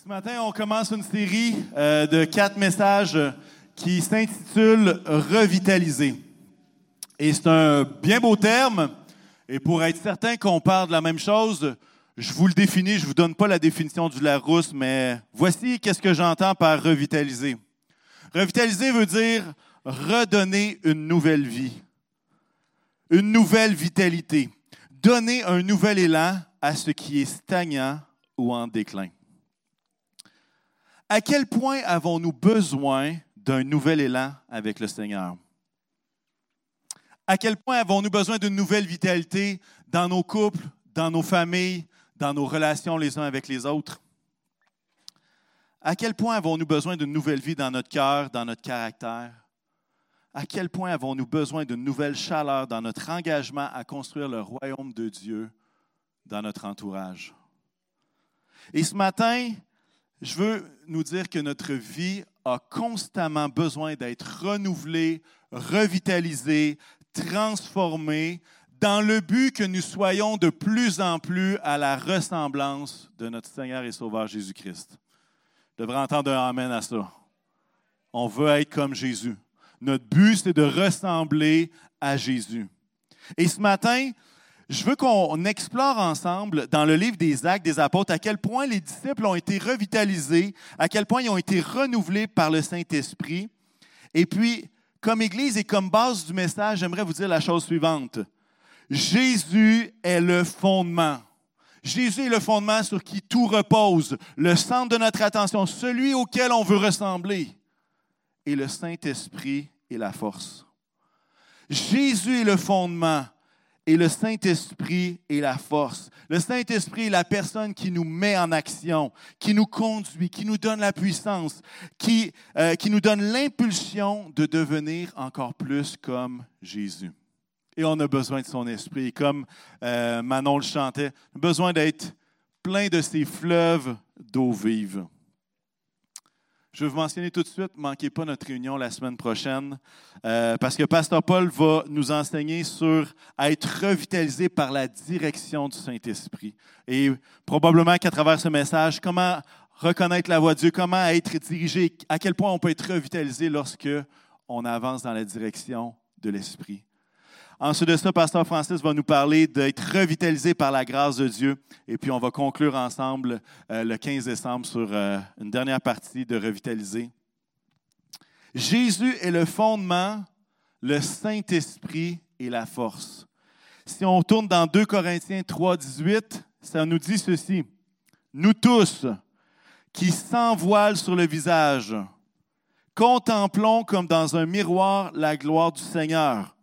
Ce matin, on commence une série euh, de quatre messages qui s'intitule Revitaliser. Et c'est un bien beau terme. Et pour être certain qu'on parle de la même chose, je vous le définis, je ne vous donne pas la définition du Larousse, mais voici qu'est-ce que j'entends par revitaliser. Revitaliser veut dire redonner une nouvelle vie, une nouvelle vitalité, donner un nouvel élan à ce qui est stagnant ou en déclin. À quel point avons-nous besoin d'un nouvel élan avec le Seigneur? À quel point avons-nous besoin d'une nouvelle vitalité dans nos couples, dans nos familles, dans nos relations les uns avec les autres? À quel point avons-nous besoin d'une nouvelle vie dans notre cœur, dans notre caractère? À quel point avons-nous besoin d'une nouvelle chaleur dans notre engagement à construire le royaume de Dieu dans notre entourage? Et ce matin, je veux nous dire que notre vie a constamment besoin d'être renouvelée, revitalisée, transformée, dans le but que nous soyons de plus en plus à la ressemblance de notre Seigneur et Sauveur Jésus-Christ. Je devrais entendre un Amen à ça. On veut être comme Jésus. Notre but, c'est de ressembler à Jésus. Et ce matin, je veux qu'on explore ensemble dans le livre des Actes des Apôtres à quel point les disciples ont été revitalisés, à quel point ils ont été renouvelés par le Saint-Esprit. Et puis, comme Église et comme base du message, j'aimerais vous dire la chose suivante. Jésus est le fondement. Jésus est le fondement sur qui tout repose, le centre de notre attention, celui auquel on veut ressembler. Et le Saint-Esprit est la force. Jésus est le fondement et le Saint-Esprit est la force. Le Saint-Esprit est la personne qui nous met en action, qui nous conduit, qui nous donne la puissance, qui, euh, nous donne l'impulsion de devenir encore plus comme Jésus. Et on a besoin de son esprit. Comme euh, Manon le chantait, besoin d'être plein de ces fleuves d'eau vive. Je vais vous mentionner tout de suite, ne manquez pas notre réunion la semaine prochaine, euh, parce que Pasteur Paul va nous enseigner sur être revitalisé par la direction du Saint-Esprit. Et probablement qu'à travers ce message, comment reconnaître la voix de Dieu, comment être dirigé, à quel point on peut être revitalisé lorsque on avance dans la direction de l'Esprit. Ensuite de ça, Pasteur Francis va nous parler d'être revitalisé par la grâce de Dieu. Et puis, on va conclure ensemble euh, le 15 décembre sur euh, une dernière partie de revitaliser. Jésus est le fondement, le Saint-Esprit est la force. Si on tourne dans 2 Corinthiens 3, 18, ça nous dit ceci. Nous tous qui sans voile sur le visage, contemplons comme dans un miroir la gloire du Seigneur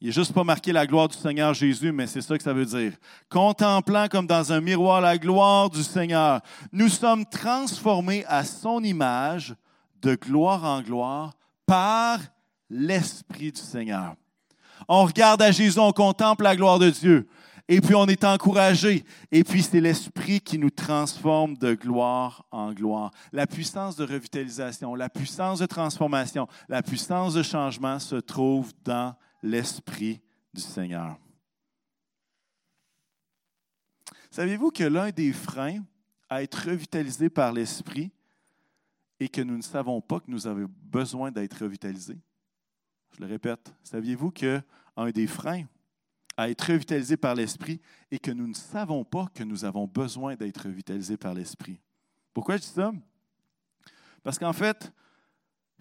il n'est juste pas marqué la gloire du Seigneur Jésus, mais c'est ça que ça veut dire. Contemplant comme dans un miroir la gloire du Seigneur, nous sommes transformés à son image de gloire en gloire par l'Esprit du Seigneur. On regarde à Jésus, on contemple la gloire de Dieu, et puis on est encouragé, et puis c'est l'Esprit qui nous transforme de gloire en gloire. La puissance de revitalisation, la puissance de transformation, la puissance de changement se trouve dans l'Esprit du Seigneur. Savez-vous que l'un des freins à être revitalisé par l'Esprit est que nous ne savons pas que nous avons besoin d'être revitalisés? Je le répète, saviez-vous que un des freins à être revitalisé par l'Esprit est que nous ne savons pas que nous avons besoin d'être revitalisés par l'Esprit? Pourquoi je dis ça? Parce qu'en fait,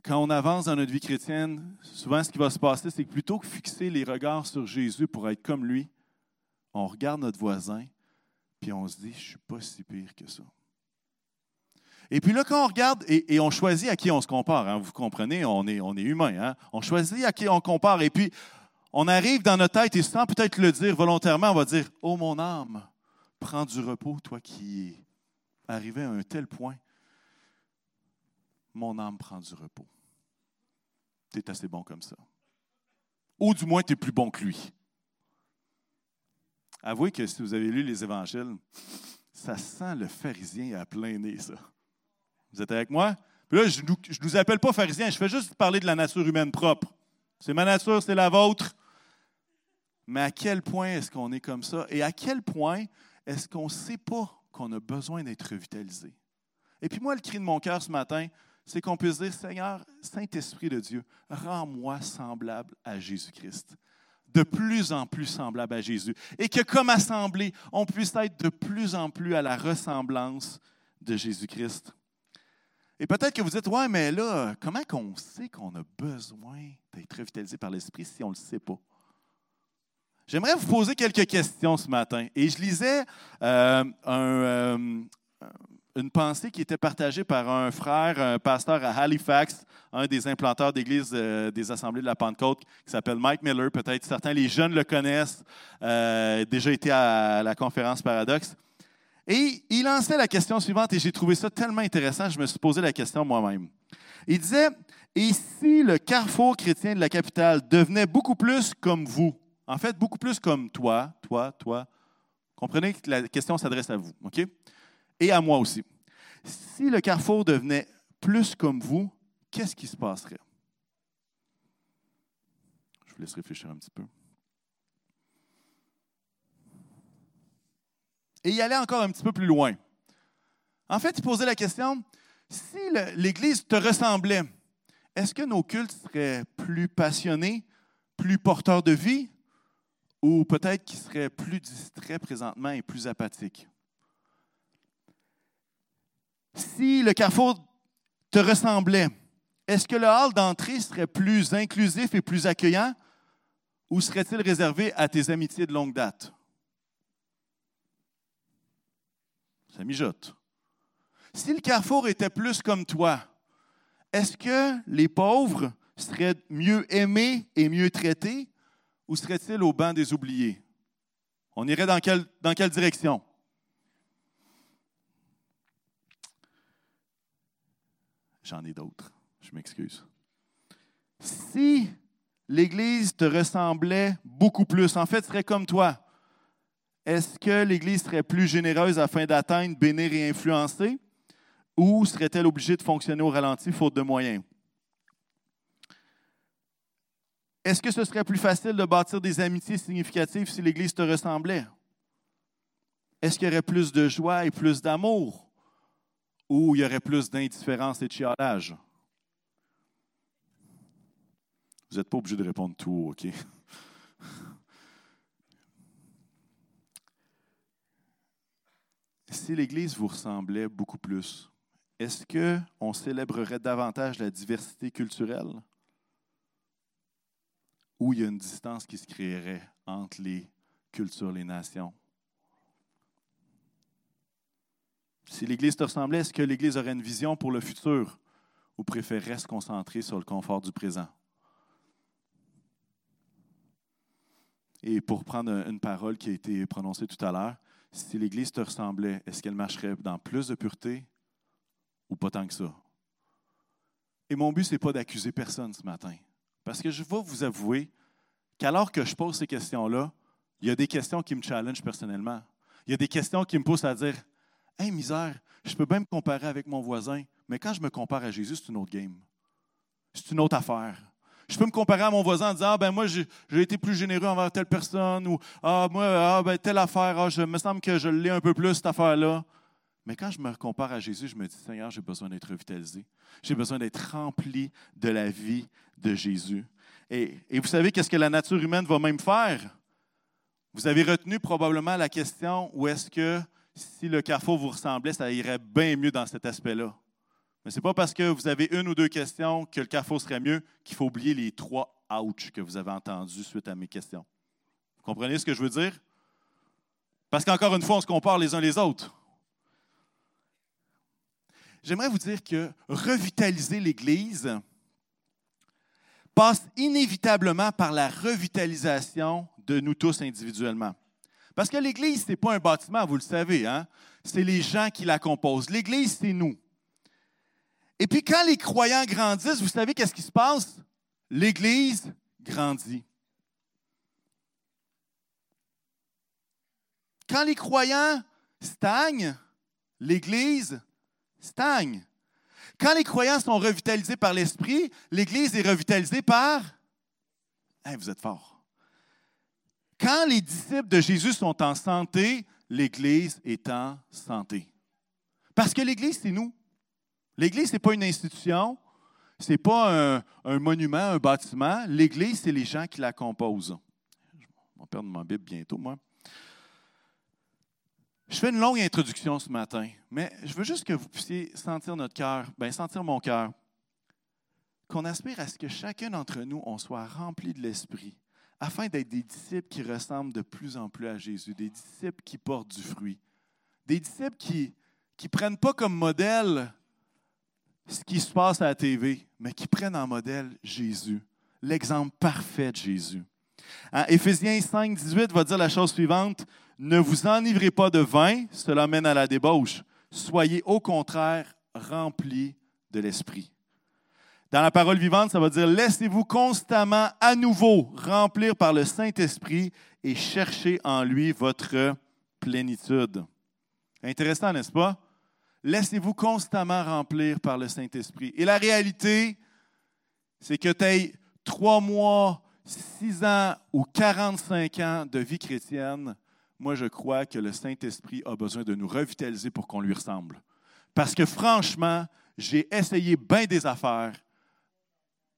quand on avance dans notre vie chrétienne, souvent ce qui va se passer, c'est que plutôt que fixer les regards sur Jésus pour être comme lui, on regarde notre voisin, puis on se dit, je ne suis pas si pire que ça. Et puis là, quand on regarde et, on choisit à qui on se compare, hein, vous comprenez, on est, humain, hein, on choisit à qui on compare, et puis on arrive dans notre tête, et sans peut-être le dire volontairement, on va dire, oh mon âme, prends du repos, toi qui es arrivé à un tel point, mon âme prend du repos tu assez bon comme ça. Ou du moins, tu es plus bon que lui. Avouez que si vous avez lu les évangiles, ça sent le pharisien à plein nez, ça. Vous êtes avec moi? Puis là, je ne nous appelle pas pharisien, je fais juste parler de la nature humaine propre. C'est ma nature, c'est la vôtre. Mais à quel point est-ce qu'on est comme ça? Et à quel point est-ce qu'on ne sait pas qu'on a besoin d'être revitalisé? Et puis moi, le cri de mon cœur ce matin, c'est qu'on puisse dire, Seigneur, Saint-Esprit de Dieu, rends-moi semblable à Jésus-Christ. De plus en plus semblable à Jésus. Et que comme assemblée, on puisse être de plus en plus à la ressemblance de Jésus-Christ. Et peut-être que vous dites, ouais, mais là, comment qu'on sait qu'on a besoin d'être revitalisé par l'Esprit si on ne le sait pas? J'aimerais vous poser quelques questions ce matin. Et je lisais euh, euh, une pensée qui était partagée par un frère, un pasteur à Halifax, un des implanteurs d'église euh, des Assemblées de la Pentecôte, qui s'appelle Mike Miller. Peut-être certains, les jeunes le connaissent, déjà été à la conférence Paradoxe. Et il lançait la question suivante, et j'ai trouvé ça tellement intéressant, je me suis posé la question moi-même. Il disait, et si le carrefour chrétien de la capitale devenait beaucoup plus comme vous, en fait, beaucoup plus comme toi, toi, toi. Comprenez que la question s'adresse à vous, OK? Et à moi aussi. Si le carrefour devenait plus comme vous, qu'est-ce qui se passerait? Je vous laisse réfléchir un petit peu. Et y aller encore un petit peu plus loin. En fait, il posait la question, si l'Église te ressemblait, est-ce que nos cultes seraient plus passionnés, plus porteurs de vie, ou peut-être qu'il serait plus distrait présentement et plus apathique. Si le carrefour te ressemblait, est-ce que le hall d'entrée serait plus inclusif et plus accueillant ou serait-il réservé à tes amitiés de longue date? Ça mijote. Si le carrefour était plus comme toi, est-ce que les pauvres seraient mieux aimés et mieux traités ou serait-il au banc des oubliés? On irait dans quelle direction? J'en ai d'autres, je m'excuse. Si l'Église te ressemblait beaucoup plus, en fait, serait comme toi, est-ce que l'Église serait plus généreuse afin d'atteindre, bénir et influencer, ou serait-elle obligée de fonctionner au ralenti faute de moyens? Est-ce que ce serait plus facile de bâtir des amitiés significatives si l'Église te ressemblait? Est-ce qu'il y aurait plus de joie et plus d'amour? Ou il y aurait plus d'indifférence et de chialage? Vous n'êtes pas obligé de répondre tout, OK? si l'Église vous ressemblait beaucoup plus, est-ce qu'on célébrerait davantage la diversité culturelle? où il y a une distance qui se créerait entre les cultures, les nations? Si l'Église te ressemblait, est-ce que l'Église aurait une vision pour le futur ou préférerait se concentrer sur le confort du présent? Et pour prendre une parole qui a été prononcée tout à l'heure, si l'Église te ressemblait, est-ce qu'elle marcherait dans plus de pureté ou pas tant que ça? Et mon but, ce n'est pas d'accuser personne ce matin. Parce que je vais vous avouer qu'alors que je pose ces questions-là, il y a des questions qui me challengent personnellement. Il y a des questions qui me poussent à dire Hey, misère, je peux bien me comparer avec mon voisin, mais quand je me compare à Jésus, c'est une autre game. C'est une autre affaire. Je peux me comparer à mon voisin en disant Ah, ben moi, j'ai été plus généreux envers telle personne, ou Ah, moi, ah, ben, telle affaire, ah, je me semble que je l'ai un peu plus, cette affaire-là. Mais quand je me compare à Jésus, je me dis Seigneur, j'ai besoin d'être revitalisé. J'ai besoin d'être rempli de la vie de Jésus. Et, vous savez qu'est-ce que la nature humaine va même faire? Vous avez retenu probablement la question où est-ce que si le carrefour vous ressemblait, ça irait bien mieux dans cet aspect-là. Mais ce n'est pas parce que vous avez une ou deux questions que le carrefour serait mieux qu'il faut oublier les trois ouch que vous avez entendus suite à mes questions. Vous comprenez ce que je veux dire? Parce qu'encore une fois, on se compare les uns les autres. J'aimerais vous dire que revitaliser l'Église, passe inévitablement par la revitalisation de nous tous individuellement. Parce que l'Église, ce n'est pas un bâtiment, vous le savez, hein? c'est les gens qui la composent. L'Église, c'est nous. Et puis quand les croyants grandissent, vous savez qu'est-ce qui se passe? L'Église grandit. Quand les croyants stagnent, l'Église stagne. Quand les croyants sont revitalisés par l'Esprit, l'Église est revitalisée par... vous êtes fort. Quand les disciples de Jésus sont en santé, l'Église est en santé. Parce que l'Église, c'est nous. L'Église, ce n'est pas une institution, ce n'est pas un, monument, un bâtiment. L'Église, c'est les gens qui la composent. Je vais perdre ma Bible bientôt, moi. Je fais une longue introduction ce matin, mais je veux juste que vous puissiez sentir notre cœur, bien sentir mon cœur, qu'on aspire à ce que chacun d'entre nous, on soit rempli de l'Esprit, afin d'être des disciples qui ressemblent de plus en plus à Jésus, des disciples qui portent du fruit, des disciples qui ne prennent pas comme modèle ce qui se passe à la TV, mais qui prennent en modèle Jésus, l'exemple parfait de Jésus. Hein, Éphésiens 5, 18 va dire la chose suivante Ne vous enivrez pas de vin, cela mène à la débauche. Soyez au contraire remplis de l'Esprit. Dans la parole vivante, ça va dire Laissez-vous constamment à nouveau remplir par le Saint-Esprit et cherchez en lui votre plénitude. Intéressant, n'est-ce pas? Laissez-vous constamment remplir par le Saint-Esprit. Et la réalité, c'est que tu aies trois mois, six ans ou 45 ans de vie chrétienne, moi je crois que le Saint-Esprit a besoin de nous revitaliser pour qu'on lui ressemble. Parce que franchement, j'ai essayé bien des affaires,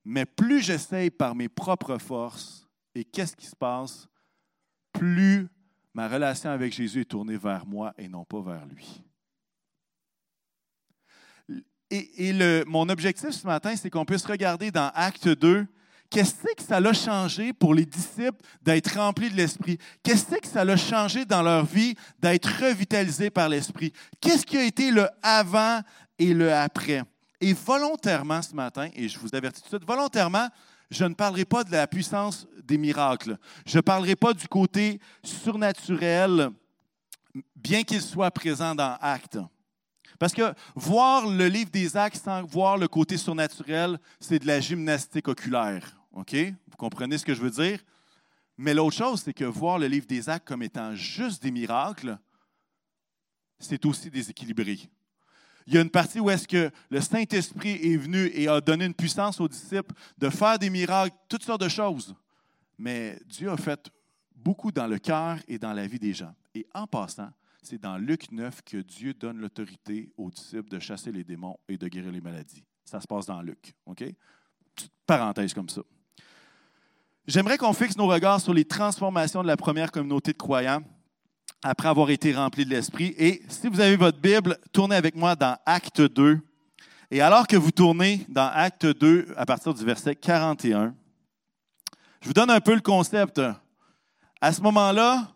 mais plus j'essaye par mes propres forces, et qu'est-ce qui se passe? Plus ma relation avec Jésus est tournée vers moi et non pas vers lui. Et, mon objectif ce matin, c'est qu'on puisse regarder dans Acte 2 Qu'est-ce que ça a changé pour les disciples d'être remplis de l'Esprit? Qu'est-ce que ça a changé dans leur vie d'être revitalisés par l'Esprit? Qu'est-ce qui a été le avant et le après? Et volontairement ce matin, et je vous avertis tout de suite, volontairement, je ne parlerai pas de la puissance des miracles. Je ne parlerai pas du côté surnaturel, bien qu'il soit présent dans Actes. Parce que voir le livre des actes sans voir le côté surnaturel, c'est de la gymnastique oculaire. OK? Vous comprenez ce que je veux dire? Mais l'autre chose, c'est que voir le livre des actes comme étant juste des miracles, c'est aussi déséquilibré. Il y a une partie où est-ce que le Saint-Esprit est venu et a donné une puissance aux disciples de faire des miracles, toutes sortes de choses. Mais Dieu a fait beaucoup dans le cœur et dans la vie des gens. Et en passant, c'est dans Luc 9 que Dieu donne l'autorité aux disciples de chasser les démons et de guérir les maladies. Ça se passe dans Luc. OK? Petite parenthèse comme ça. J'aimerais qu'on fixe nos regards sur les transformations de la première communauté de croyants après avoir été remplis de l'Esprit. Et si vous avez votre Bible, tournez avec moi dans Acte 2. Et alors que vous tournez dans Acte 2 à partir du verset 41, je vous donne un peu le concept. À ce moment-là,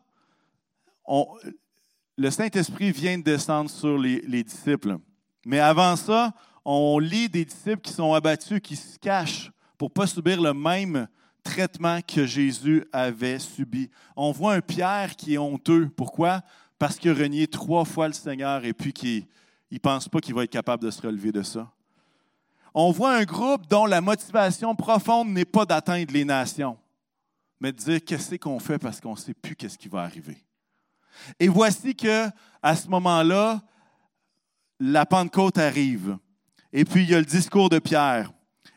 le Saint-Esprit vient de descendre sur les, disciples. Mais avant ça, on lit des disciples qui sont abattus, qui se cachent pour ne pas subir le même traitement que Jésus avait subi. On voit un Pierre qui est honteux. Pourquoi? Parce qu'il a renié trois fois le Seigneur et puis qu'il ne pense pas qu'il va être capable de se relever de ça. On voit un groupe dont la motivation profonde n'est pas d'atteindre les nations, mais de dire qu'est-ce qu'on fait parce qu'on ne sait plus qu'est-ce qui va arriver? Et voici que, à ce moment-là, la Pentecôte arrive. Et puis, il y a le discours de Pierre.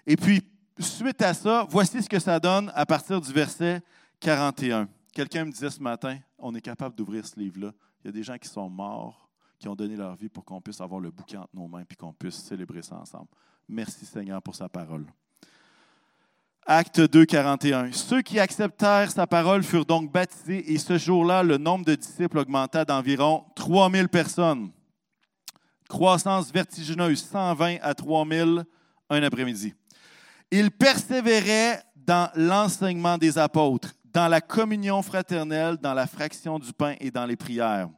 Et puis, suite à ça, voici ce que ça donne à partir du verset 41. Quelqu'un me disait ce matin, on est capable d'ouvrir ce livre-là. Il y a des gens qui sont morts, qui ont donné leur vie pour qu'on puisse avoir le bouquin entre nos mains et qu'on puisse célébrer ça ensemble. Merci Seigneur pour sa parole. Acte 2, 41. Ceux qui acceptèrent sa parole furent donc baptisés et ce jour-là, le nombre de disciples augmenta d'environ 3000 personnes. Croissance vertigineuse, 120 à 3000 un après-midi. Ils persévéraient dans l'enseignement des apôtres, dans la communion fraternelle, dans la fraction du pain et dans les prières.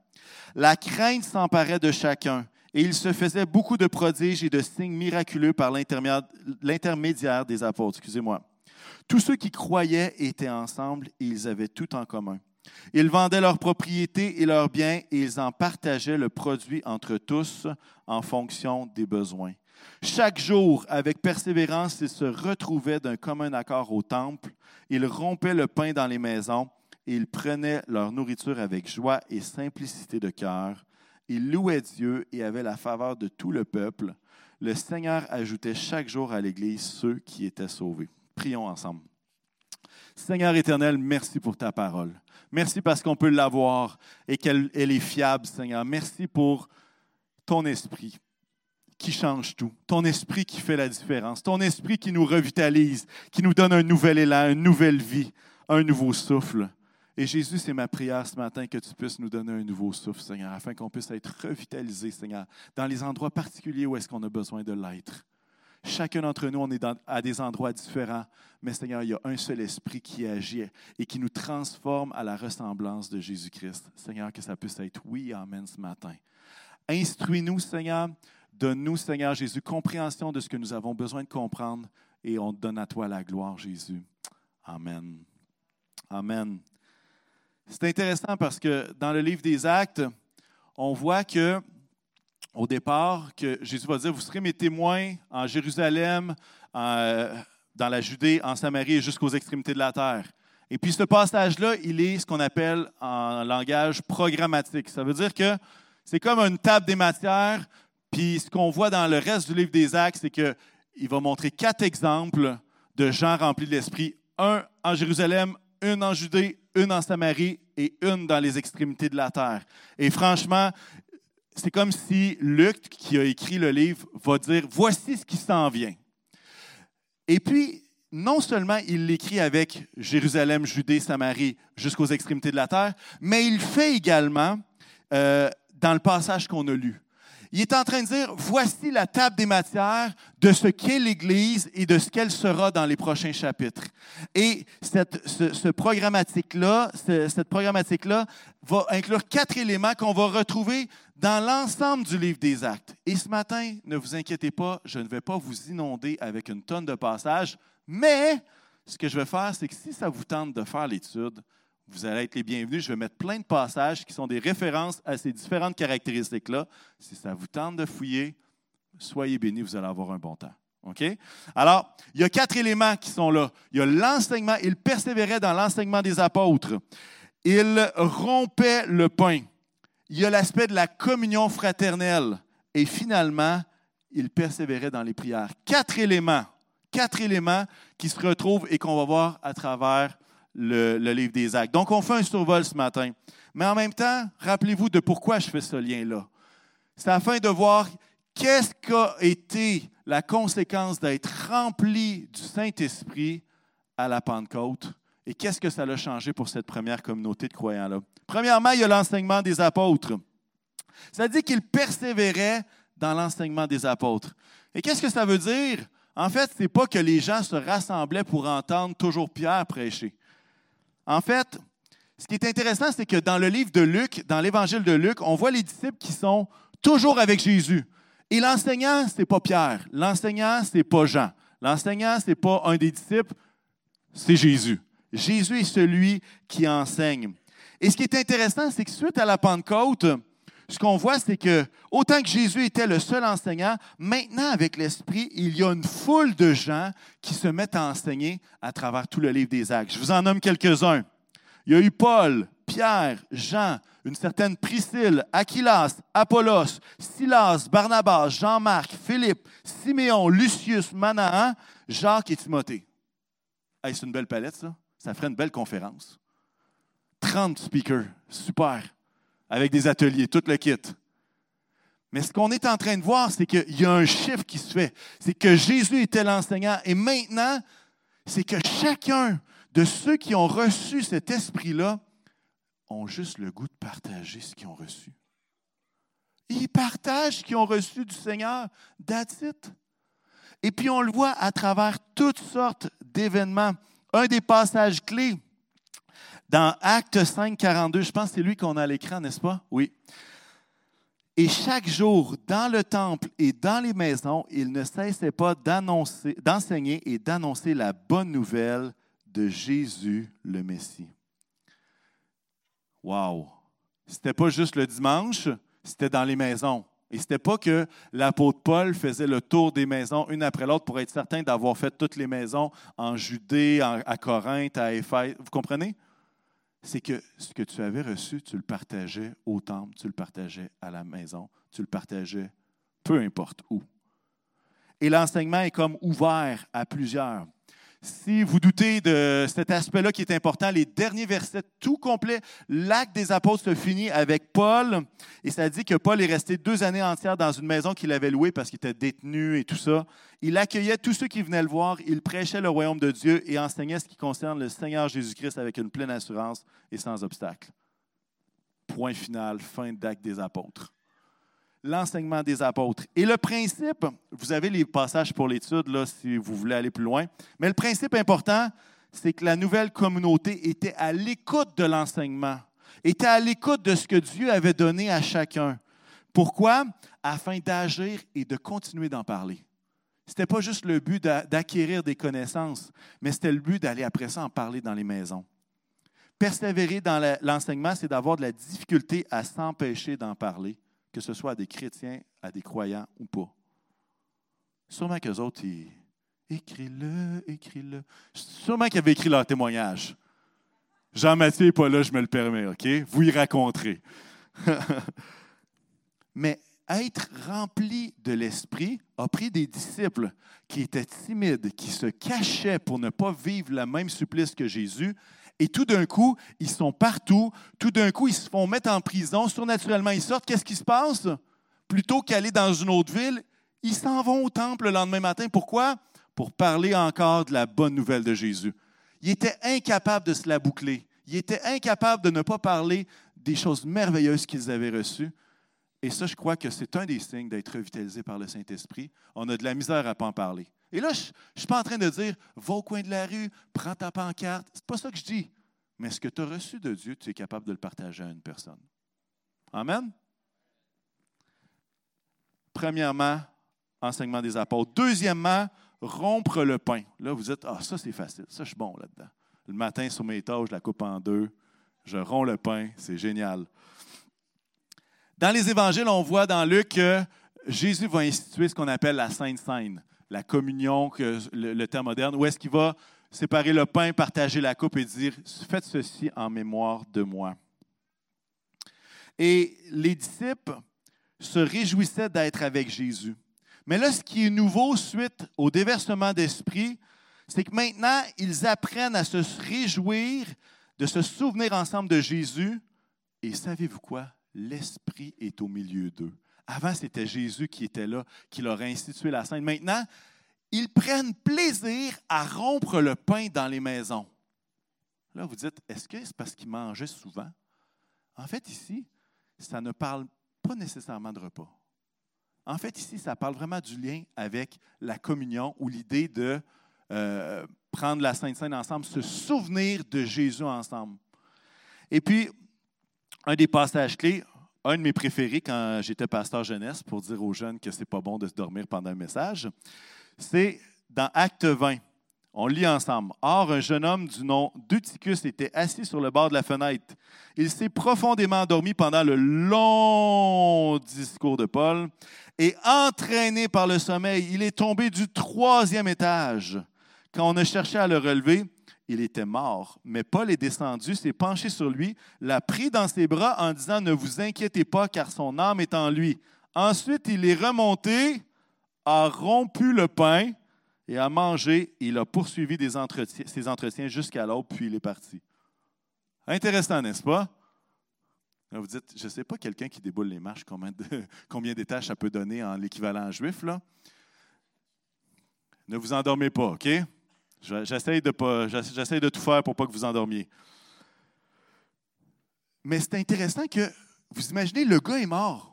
La crainte s'emparait de chacun et il se faisait beaucoup de prodiges et de signes miraculeux par l'intermédiaire des apôtres. Excusez-moi. Tous ceux qui croyaient étaient ensemble et ils avaient tout en commun. Ils vendaient leurs propriétés et leurs biens et ils en partageaient le produit entre tous en fonction des besoins. Chaque jour, avec persévérance, ils se retrouvaient d'un commun accord au temple. Ils rompaient le pain dans les maisons et ils prenaient leur nourriture avec joie et simplicité de cœur. Ils louaient Dieu et avaient la faveur de tout le peuple. Le Seigneur ajoutait chaque jour à l'Église ceux qui étaient sauvés. Prions ensemble. Seigneur éternel, merci pour ta parole. Merci parce qu'on peut l'avoir et qu'elle est fiable, Seigneur. Merci pour ton esprit qui change tout, ton esprit qui fait la différence, ton esprit qui nous revitalise, qui nous donne un nouvel élan, une nouvelle vie, un nouveau souffle. Et Jésus, c'est ma prière ce matin que tu puisses nous donner un nouveau souffle, Seigneur, afin qu'on puisse être revitalisé, Seigneur, dans les endroits particuliers où est-ce qu'on a besoin de l'être. Chacun d'entre nous, on est à des endroits différents, mais Seigneur, il y a un seul esprit qui agit et qui nous transforme à la ressemblance de Jésus-Christ. Seigneur, que ça puisse être oui, Amen ce matin. Instruis-nous, Seigneur. Donne-nous, Seigneur Jésus, compréhension de ce que nous avons besoin de comprendre et on donne à toi la gloire, Jésus. Amen. Amen. C'est intéressant parce que dans le livre des Actes, on voit que au départ, que Jésus va dire, vous serez mes témoins en Jérusalem, dans la Judée, en Samarie et jusqu'aux extrémités de la terre. Et puis ce passage-là, il est ce qu'on appelle en langage programmatique. Ça veut dire que c'est comme une table des matières, puis ce qu'on voit dans le reste du livre des Actes, c'est qu'il va montrer quatre exemples de gens remplis de l'Esprit. Un en Jérusalem, une en Judée, une en Samarie et une dans les extrémités de la terre. Et franchement, c'est comme si Luc, qui a écrit le livre, va dire, voici ce qui s'en vient. Et puis, non seulement il l'écrit avec Jérusalem, Judée, Samarie, jusqu'aux extrémités de la terre, mais il fait également euh, dans le passage qu'on a lu. Il est en train de dire, voici la table des matières de ce qu'est l'Église et de ce qu'elle sera dans les prochains chapitres. Et cette, ce, programmatique-là, cette programmatique-là va inclure quatre éléments qu'on va retrouver dans l'ensemble du livre des actes. Et ce matin, ne vous inquiétez pas, je ne vais pas vous inonder avec une tonne de passages, mais ce que je vais faire, c'est que si ça vous tente de faire l'étude, vous allez être les bienvenus. Je vais mettre plein de passages qui sont des références à ces différentes caractéristiques-là. Si ça vous tente de fouiller, soyez bénis, vous allez avoir un bon temps. OK? Alors, il y a quatre éléments qui sont là. Il y a l'enseignement, il persévérait dans l'enseignement des apôtres. Il rompait le pain. Il y a l'aspect de la communion fraternelle. Et finalement, il persévérait dans les prières. Quatre éléments, quatre éléments qui se retrouvent et qu'on va voir à travers le, livre des actes. Donc, on fait un survol ce matin. Mais en même temps, rappelez-vous de pourquoi je fais ce lien-là. C'est afin de voir qu'est-ce qu'a été la conséquence d'être rempli du Saint-Esprit à la Pentecôte et qu'est-ce que ça a changé pour cette première communauté de croyants-là. Premièrement, il y a l'enseignement des apôtres. Ça dit qu'ils persévéraient dans l'enseignement des apôtres. Et qu'est-ce que ça veut dire? En fait, ce n'est pas que les gens se rassemblaient pour entendre toujours Pierre prêcher. En fait, ce qui est intéressant, c'est que dans le livre de Luc, dans l'évangile de Luc, on voit les disciples qui sont toujours avec Jésus. Et l'enseignant, ce n'est pas Pierre. L'enseignant, ce n'est pas Jean. L'enseignant, ce n'est pas un des disciples, c'est Jésus. Jésus est celui qui enseigne. Et ce qui est intéressant, c'est que suite à la Pentecôte, ce qu'on voit, c'est que autant que Jésus était le seul enseignant, maintenant avec l'Esprit, il y a une foule de gens qui se mettent à enseigner à travers tout le livre des Actes. Je vous en nomme quelques-uns. Il y a eu Paul, Pierre, Jean, une certaine Priscille, Aquilas, Apollos, Silas, Barnabas, Jean-Marc, Philippe, Siméon, Lucius, Manahan, Jacques et Timothée. c'est une belle palette, ça. Ça ferait une belle conférence. 30 speakers. Super avec des ateliers, tout le kit. Mais ce qu'on est en train de voir, c'est qu'il y a un chiffre qui se fait. C'est que Jésus était l'enseignant. Et maintenant, c'est que chacun de ceux qui ont reçu cet esprit-là ont juste le goût de partager ce qu'ils ont reçu. Ils partagent ce qu'ils ont reçu du Seigneur. That's. Et puis on le voit à travers toutes sortes d'événements. Un des passages clés, dans Acte 5, 42, je pense que c'est lui qu'on a à l'écran, n'est-ce pas? Oui. Et chaque jour, dans le temple et dans les maisons, il ne cessait pas d'enseigner et d'annoncer la bonne nouvelle de Jésus le Messie. Wow! C'était pas juste le dimanche, c'était dans les maisons. Et ce n'était pas que l'apôtre Paul faisait le tour des maisons une après l'autre pour être certain d'avoir fait toutes les maisons en Judée, à Corinthe, à Éphèse. Vous comprenez? C'est que ce que tu avais reçu, tu le partageais au temple, tu le partageais à la maison, tu le partageais peu importe où. Et l'enseignement est comme ouvert à plusieurs. Si vous doutez de cet aspect-là qui est important, les derniers versets tout complet, l'acte des apôtres se finit avec Paul, et ça dit que Paul est resté deux années entières dans une maison qu'il avait louée parce qu'il était détenu et tout ça. Il accueillait tous ceux qui venaient le voir, il prêchait le royaume de Dieu et enseignait ce qui concerne le Seigneur Jésus-Christ avec une pleine assurance et sans obstacle. Point final, fin d'acte des apôtres l'enseignement des apôtres. Et le principe, vous avez les passages pour l'étude là, si vous voulez aller plus loin, mais le principe important, c'est que la nouvelle communauté était à l'écoute de l'enseignement, était à l'écoute de ce que Dieu avait donné à chacun. Pourquoi? Afin d'agir et de continuer d'en parler. Ce n'était pas juste le but d'acquérir des connaissances, mais c'était le but d'aller après ça en parler dans les maisons. Persévérer dans l'enseignement, c'est d'avoir de la difficulté à s'empêcher d'en parler que ce soit à des chrétiens, à des croyants ou pas. Sûrement qu'eux autres, ils. Écris-le, écris-le. Sûrement qu'ils avaient écrit leur témoignage. Jean-Mathieu n'est pas là, je me le permets, OK? Vous y raconterez. Mais être rempli de l'Esprit a pris des disciples qui étaient timides, qui se cachaient pour ne pas vivre le même supplice que Jésus, et tout d'un coup, ils sont partout. Tout d'un coup, ils se font mettre en prison. Surnaturellement, ils sortent. Qu'est-ce qui se passe? Plutôt qu'aller dans une autre ville, ils s'en vont au temple le lendemain matin. Pourquoi? Pour parler encore de la bonne nouvelle de Jésus. Ils étaient incapables de se la boucler. Ils étaient incapables de ne pas parler des choses merveilleuses qu'ils avaient reçues. Et ça, je crois que c'est un des signes d'être revitalisé par le Saint-Esprit. On a de la misère à ne pas en parler. Et là, je ne suis pas en train de dire, va au coin de la rue, prends ta pancarte. Ce n'est pas ça que je dis. Mais ce que tu as reçu de Dieu, tu es capable de le partager à une personne. Amen? Premièrement, enseignement des apôtres. Deuxièmement, rompre le pain. Là, vous dites, ah, ça, c'est facile. Ça, je suis bon là-dedans. Le matin, sur mes tâches, je la coupe en deux. Je romps le pain. C'est génial. Dans les évangiles, on voit dans Luc que Jésus va instituer ce qu'on appelle la Sainte Seine la communion, que le, terme moderne, où est-ce qu'il va séparer le pain, partager la coupe et dire Faites ceci en mémoire de moi. Et les disciples se réjouissaient d'être avec Jésus. Mais là, ce qui est nouveau suite au déversement d'esprit, c'est que maintenant, ils apprennent à se réjouir, de se souvenir ensemble de Jésus. Et savez-vous quoi? L'Esprit est au milieu d'eux. Avant, c'était Jésus qui était là, qui leur a institué la scène. Maintenant, ils prennent plaisir à rompre le pain dans les maisons. Là, vous dites, est-ce que c'est parce qu'ils mangeaient souvent? En fait, ici, ça ne parle pas nécessairement de repas. En fait, ici, ça parle vraiment du lien avec la communion ou l'idée de euh, prendre la Sainte Seine ensemble, se souvenir de Jésus ensemble. Et puis, un des passages clés, un de mes préférés quand j'étais pasteur jeunesse pour dire aux jeunes que c'est pas bon de se dormir pendant un message, c'est dans Acte 20. On lit ensemble. Or, un jeune homme du nom d'Uticus était assis sur le bord de la fenêtre. Il s'est profondément endormi pendant le long discours de Paul et entraîné par le sommeil, il est tombé du troisième étage. Quand on a cherché à le relever, il était mort. Mais Paul est descendu, s'est penché sur lui, l'a pris dans ses bras en disant Ne vous inquiétez pas, car son âme est en lui. Ensuite, il est remonté, a rompu le pain et a mangé. Il a poursuivi ses entretiens jusqu'à l'autre, puis il est parti. Intéressant, n'est-ce pas? vous dites, je ne sais pas quelqu'un qui déboule les marches, combien, combien d'étages ça peut donner en l'équivalent juif, là. Ne vous endormez pas, OK? J'essaie de, de tout faire pour pas que vous endormiez. Mais c'est intéressant que, vous imaginez, le gars est mort.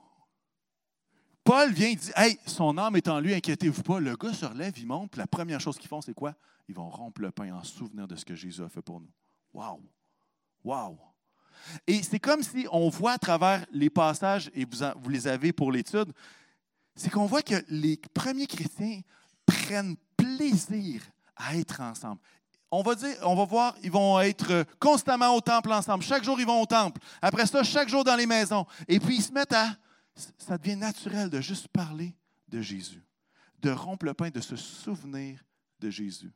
Paul vient et dit Hey, son âme est en lui, inquiétez-vous pas. Le gars se relève, il monte, la première chose qu'ils font, c'est quoi? Ils vont rompre le pain en souvenir de ce que Jésus a fait pour nous. Waouh Waouh Et c'est comme si on voit à travers les passages, et vous, vous les avez pour l'étude, c'est qu'on voit que les premiers chrétiens prennent plaisir à être ensemble. On va dire, on va voir, ils vont être constamment au temple ensemble. Chaque jour, ils vont au temple. Après ça, chaque jour dans les maisons. Et puis, ils se mettent à. Ça devient naturel de juste parler de Jésus, de rompre le pain, de se souvenir de Jésus.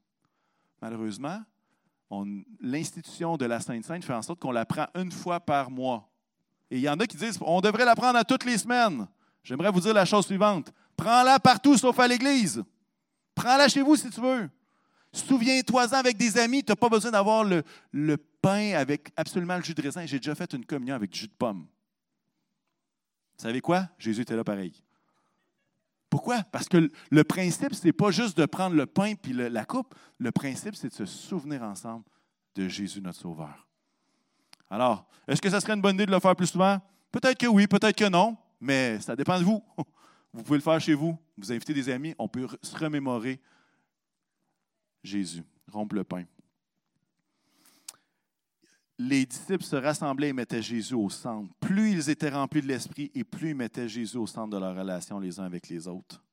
Malheureusement, l'institution de la Sainte Sainte fait en sorte qu'on la prend une fois par mois. Et il y en a qui disent on devrait la prendre à toutes les semaines. J'aimerais vous dire la chose suivante prends-la partout sauf à l'Église. Prends-la chez vous si tu veux. Souviens-toi-en avec des amis. Tu n'as pas besoin d'avoir le, le, pain avec absolument le jus de raisin. J'ai déjà fait une communion avec du jus de pomme. Vous savez quoi? Jésus était là pareil. Pourquoi? Parce que le principe, ce n'est pas juste de prendre le pain puis la coupe. Le principe, c'est de se souvenir ensemble de Jésus, notre Sauveur. Alors, est-ce que ça serait une bonne idée de le faire plus souvent? Peut-être que oui, peut-être que non, mais ça dépend de vous. Vous pouvez le faire chez vous. Vous invitez des amis, on peut se remémorer Jésus, rompre le pain. Les disciples se rassemblaient et mettaient Jésus au centre. Plus ils étaient remplis de l'Esprit et plus ils mettaient Jésus au centre de leur relation les uns avec les autres,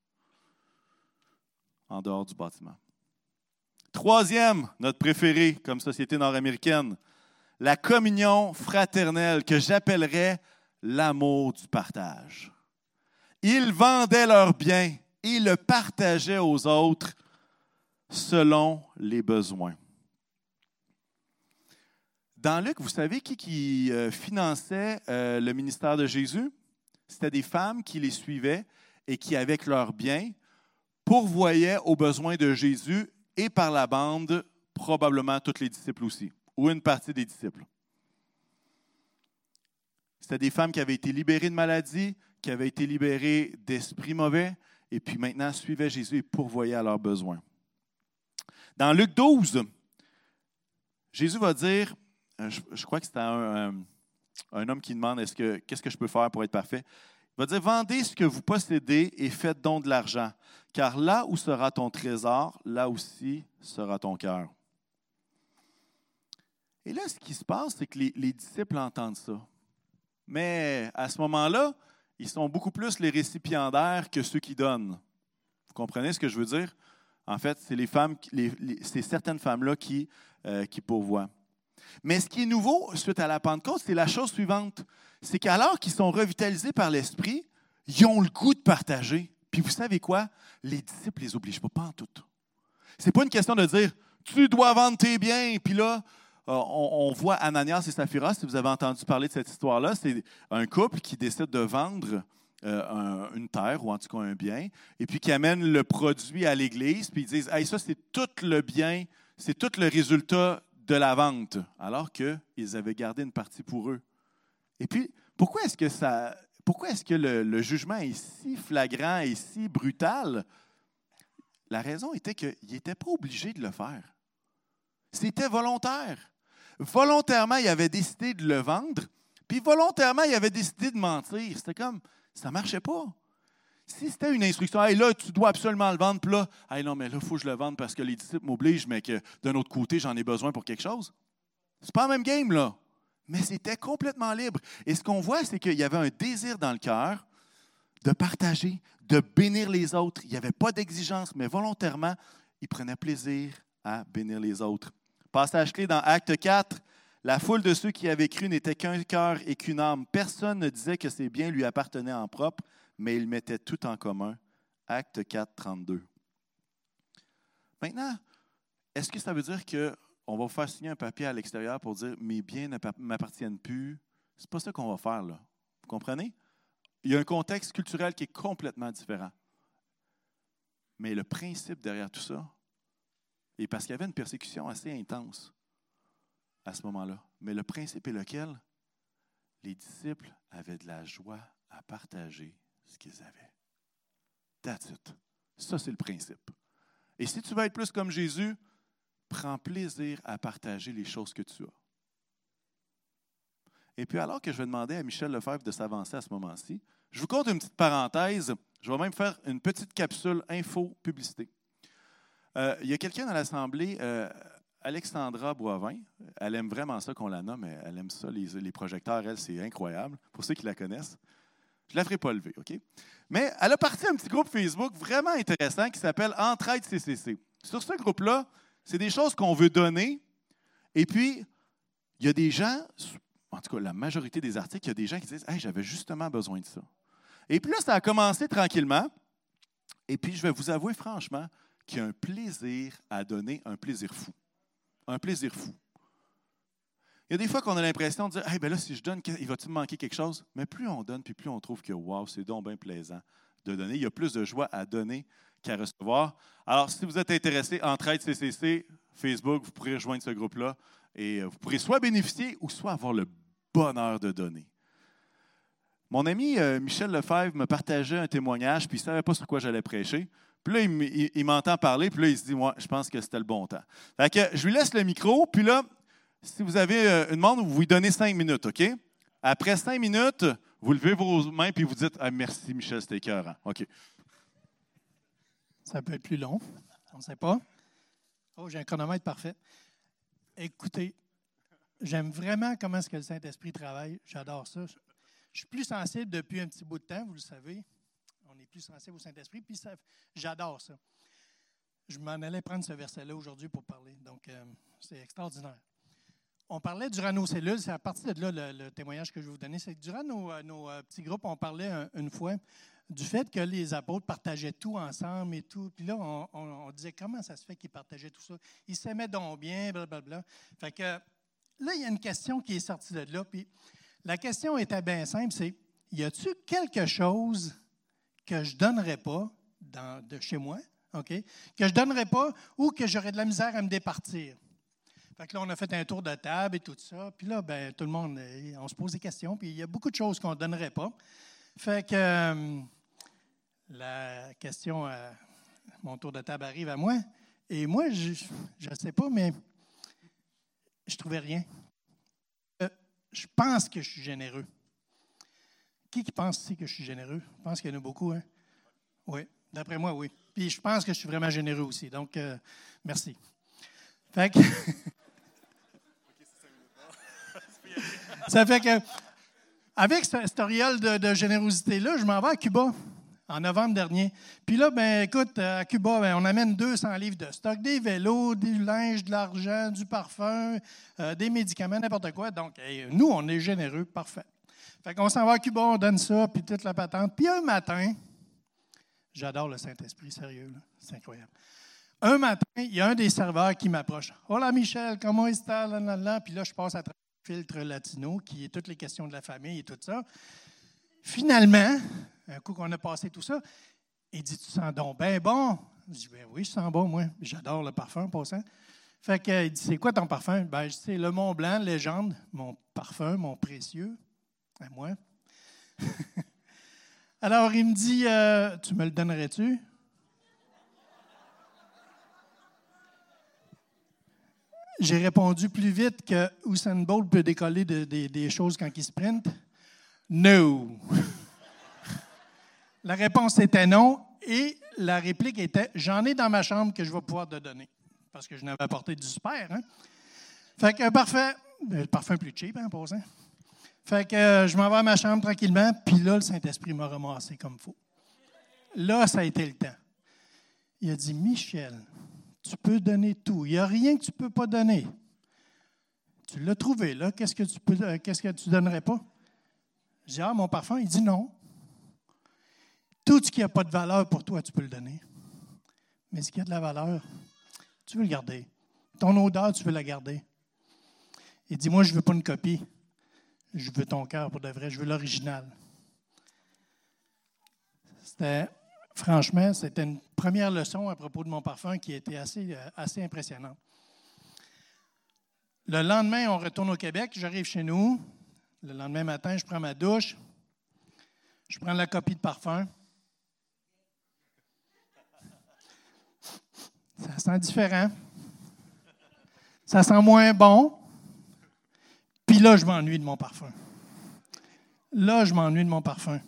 en dehors du bâtiment. Troisième, notre préféré comme société nord-américaine, la communion fraternelle que j'appellerais l'amour du partage. Ils vendaient leurs biens et le partageaient aux autres selon les besoins. Dans Luc, vous savez qui, euh, finançait euh, le ministère de Jésus? C'était des femmes qui les suivaient et qui, avec leurs biens, pourvoyaient aux besoins de Jésus et par la bande, probablement tous les disciples aussi, ou une partie des disciples. C'était des femmes qui avaient été libérées de maladies, qui avaient été libérées d'esprits mauvais, et puis maintenant suivaient Jésus et pourvoyaient à leurs besoins. Dans Luc 12, Jésus va dire, euh, je, crois que c'est un, un, homme qui demande est-ce que, qu'est-ce que je peux faire pour être parfait? Il va dire Vendez ce que vous possédez et faites don de l'argent, car là où sera ton trésor, là aussi sera ton cœur. Et là, ce qui se passe, c'est que les, les disciples entendent ça. Mais à ce moment-là, ils sont beaucoup plus les récipiendaires que ceux qui donnent. Vous comprenez ce que je veux dire? En fait, c'est c'est certaines femmes-là qui, euh, qui pourvoient. Mais ce qui est nouveau suite à la Pentecôte, c'est la chose suivante. C'est qu'alors qu'ils sont revitalisés par l'Esprit, ils ont le goût de partager. Puis vous savez quoi? Les disciples ne les obligent pas, pas en tout. Ce n'est pas une question de dire tu dois vendre tes biens. Puis là, euh, on, voit Ananias et Saphira, si vous avez entendu parler de cette histoire-là, c'est un couple qui décide de vendre euh, une terre ou en tout cas un bien, et puis qui amènent le produit à l'Église, puis ils disent hey, ça, c'est tout le bien, c'est tout le résultat de la vente, alors qu'ils avaient gardé une partie pour eux. Et puis, pourquoi est-ce que ça. Pourquoi est-ce que le, le, jugement est si flagrant et si brutal? La raison était qu'ils n'étaient pas obligés de le faire. C'était volontaire. Volontairement, ils avaient décidé de le vendre, puis volontairement, ils avaient décidé de mentir. C'était comme, ça ne marchait pas. Si c'était une instruction, hey, là, tu dois absolument le vendre, puis là, hey, non, mais là, il faut que je le vende parce que les disciples m'obligent, mais que d'un autre côté, j'en ai besoin pour quelque chose. C'est pas le même game, là. Mais c'était complètement libre. Et ce qu'on voit, c'est qu'il y avait un désir dans le cœur de partager, de bénir les autres. Il n'y avait pas d'exigence, mais volontairement, ils prenaient plaisir à bénir les autres. Passage clé dans Acte 4, la foule de ceux qui avaient cru n'était qu'un cœur et qu'une âme. Personne ne disait que ses biens lui appartenaient en propre, mais ils mettaient tout en commun. Acte 4, 32. Maintenant, est-ce que ça veut dire qu'on va faire signer un papier à l'extérieur pour dire mes biens ne m'appartiennent plus? C'est pas ça qu'on va faire, là. Vous comprenez? Il y a un contexte culturel qui est complètement différent. Mais le principe derrière tout ça, et parce qu'il y avait une persécution assez intense, à ce moment-là. Mais le principe est lequel? Les disciples avaient de la joie à partager ce qu'ils avaient. That's it. Ça, c'est le principe. Et si tu veux être plus comme Jésus, prends plaisir à partager les choses que tu as. Et puis, alors que je vais demander à Michel Lefebvre de s'avancer à ce moment-ci, je vous compte une petite parenthèse. Je vais même faire une petite capsule info-publicité. Euh, il y a quelqu'un dans l'Assemblée, euh, Alexandra Boivin, elle aime vraiment ça qu'on la nomme, elle aime ça, les, projecteurs, elle, c'est incroyable. Pour ceux qui la connaissent, je ne la ferai pas lever, OK? Mais elle a parti un petit groupe Facebook vraiment intéressant qui s'appelle Entraide CCC. Sur ce groupe-là, c'est des choses qu'on veut donner. Et puis, il y a des gens, en tout cas la majorité des articles, il y a des gens qui disent Hey, j'avais justement besoin de ça. Et puis là, ça a commencé tranquillement. Et puis, je vais vous avouer franchement qu'il y a un plaisir à donner, un plaisir fou un plaisir fou. Il y a des fois qu'on a l'impression de dire hey, ben là, si je donne, il va-t-il manquer quelque chose? Mais plus on donne, puis plus on trouve que wow, c'est donc bien plaisant de donner. Il y a plus de joie à donner qu'à recevoir. Alors, si vous êtes intéressé, Entraide CCC, Facebook, vous pourrez rejoindre ce groupe-là et euh, vous pourrez soit bénéficier ou soit avoir le bonheur de donner. Mon ami euh, Michel Lefebvre me partageait un témoignage, puis il ne savait pas sur quoi j'allais prêcher. Puis là, il, m'entend parler, puis là, il se dit, moi, je pense que c'était le bon temps. Fait que je lui laisse le micro, puis là, si vous avez euh, une demande, vous lui donnez cinq minutes, OK? Après cinq minutes, vous levez vos mains, puis vous dites, ah, merci Michel, c'était. OK. Ça peut être plus long, on ne sait pas. Oh, j'ai un chronomètre parfait. Écoutez, j'aime vraiment comment est-ce que le Saint-Esprit travaille. J'adore ça. Je suis plus sensible depuis un petit bout de temps, vous le savez. Plus sensible au Saint-Esprit, puis j'adore ça. Je m'en allais prendre ce verset-là aujourd'hui pour parler, donc euh, c'est extraordinaire. On parlait durant nos cellules, c'est à partir de là le, témoignage que je vais vous donner. C'est que durant nos, euh, euh, petits groupes, on parlait une fois du fait que les apôtres partageaient tout ensemble et tout. Puis là, on, disait comment ça se fait qu'ils partageaient tout ça. Ils s'aimaient donc bien, blablabla. Fait que là, il y a une question qui est sortie de là. Puis la question était bien simple, c'est y a-t-il quelque chose que je ne donnerais pas de chez moi, OK? Que je ne donnerais pas ou que j'aurais de la misère à me départir? Fait que là, on a fait un tour de table et tout ça. Puis là, ben, tout le monde, eh, on se pose des questions. Puis il y a beaucoup de choses qu'on ne donnerait pas. Fait que euh, la question, euh, mon tour de table arrive à moi. Et moi, je ne sais pas, mais je ne trouvais rien je pense que je suis généreux. Qui, pense que je suis généreux? Je pense qu'il y en a beaucoup, hein? Oui, d'après moi, oui. Puis je pense que je suis vraiment généreux aussi. Donc, euh, merci. Fait que. Ça fait que, avec ce historial de, de générosité-là, je m'en vais à Cuba en novembre dernier. Puis là, ben, écoute, à Cuba, ben, on amène 200 livres de stock, des vélos, du linge, de l'argent, du parfum, euh, des médicaments, n'importe quoi. Donc, nous, on est généreux, parfait. Fait qu'on s'en va à Cuba, on donne ça, puis toute la patente. Puis un matin, j'adore le Saint-Esprit, sérieux, c'est incroyable. Un matin, il y a un des serveurs qui m'approche. Hola Michel, comment est-ce que Puis là, je passe à travers le filtre latino, qui est toutes les questions de la famille et tout ça. Finalement, un coup qu'on a passé tout ça, il dit Tu sens donc bien bon Je dis ben Oui, je sens bon, moi. J'adore le parfum, passant. Fait que, il dit C'est quoi ton parfum ben, C'est le Mont Blanc, légende, mon parfum, mon précieux, à moi. Alors, il me dit euh, Tu me le donnerais-tu? J'ai répondu plus vite que Usain Bolt peut décoller des choses quand il sprint. No. la réponse était non et la réplique était J'en ai dans ma chambre que je vais pouvoir te donner. Parce que je n'avais apporté du super. Hein? Fait que parfait. Le parfum plus cheap, hein. Fait que euh, je m'en vais à ma chambre tranquillement, puis là, le Saint-Esprit m'a ramassé comme il faut. Là, ça a été le temps. Il a dit Michel, tu peux donner tout. Il n'y a rien que tu ne peux pas donner. Tu l'as trouvé, là. Qu'est-ce que tu peux, euh, qu'est-ce que tu donnerais pas? Je dis, ah, mon parfum, il dit non. Tout ce qui n'a pas de valeur pour toi, tu peux le donner. Mais ce qui a de la valeur, tu veux le garder. Ton odeur, tu veux la garder. Il dit, moi, je ne veux pas une copie. Je veux ton cœur pour de vrai. Je veux l'original. C'était, franchement, c'était une première leçon à propos de mon parfum qui était assez, euh, assez impressionnante. Le lendemain, on retourne au Québec. J'arrive chez nous. Le lendemain matin, je prends ma douche, je prends la copie de parfum. Ça sent différent. Ça sent moins bon. Puis là, je m'ennuie de mon parfum. Là, je m'ennuie de mon parfum.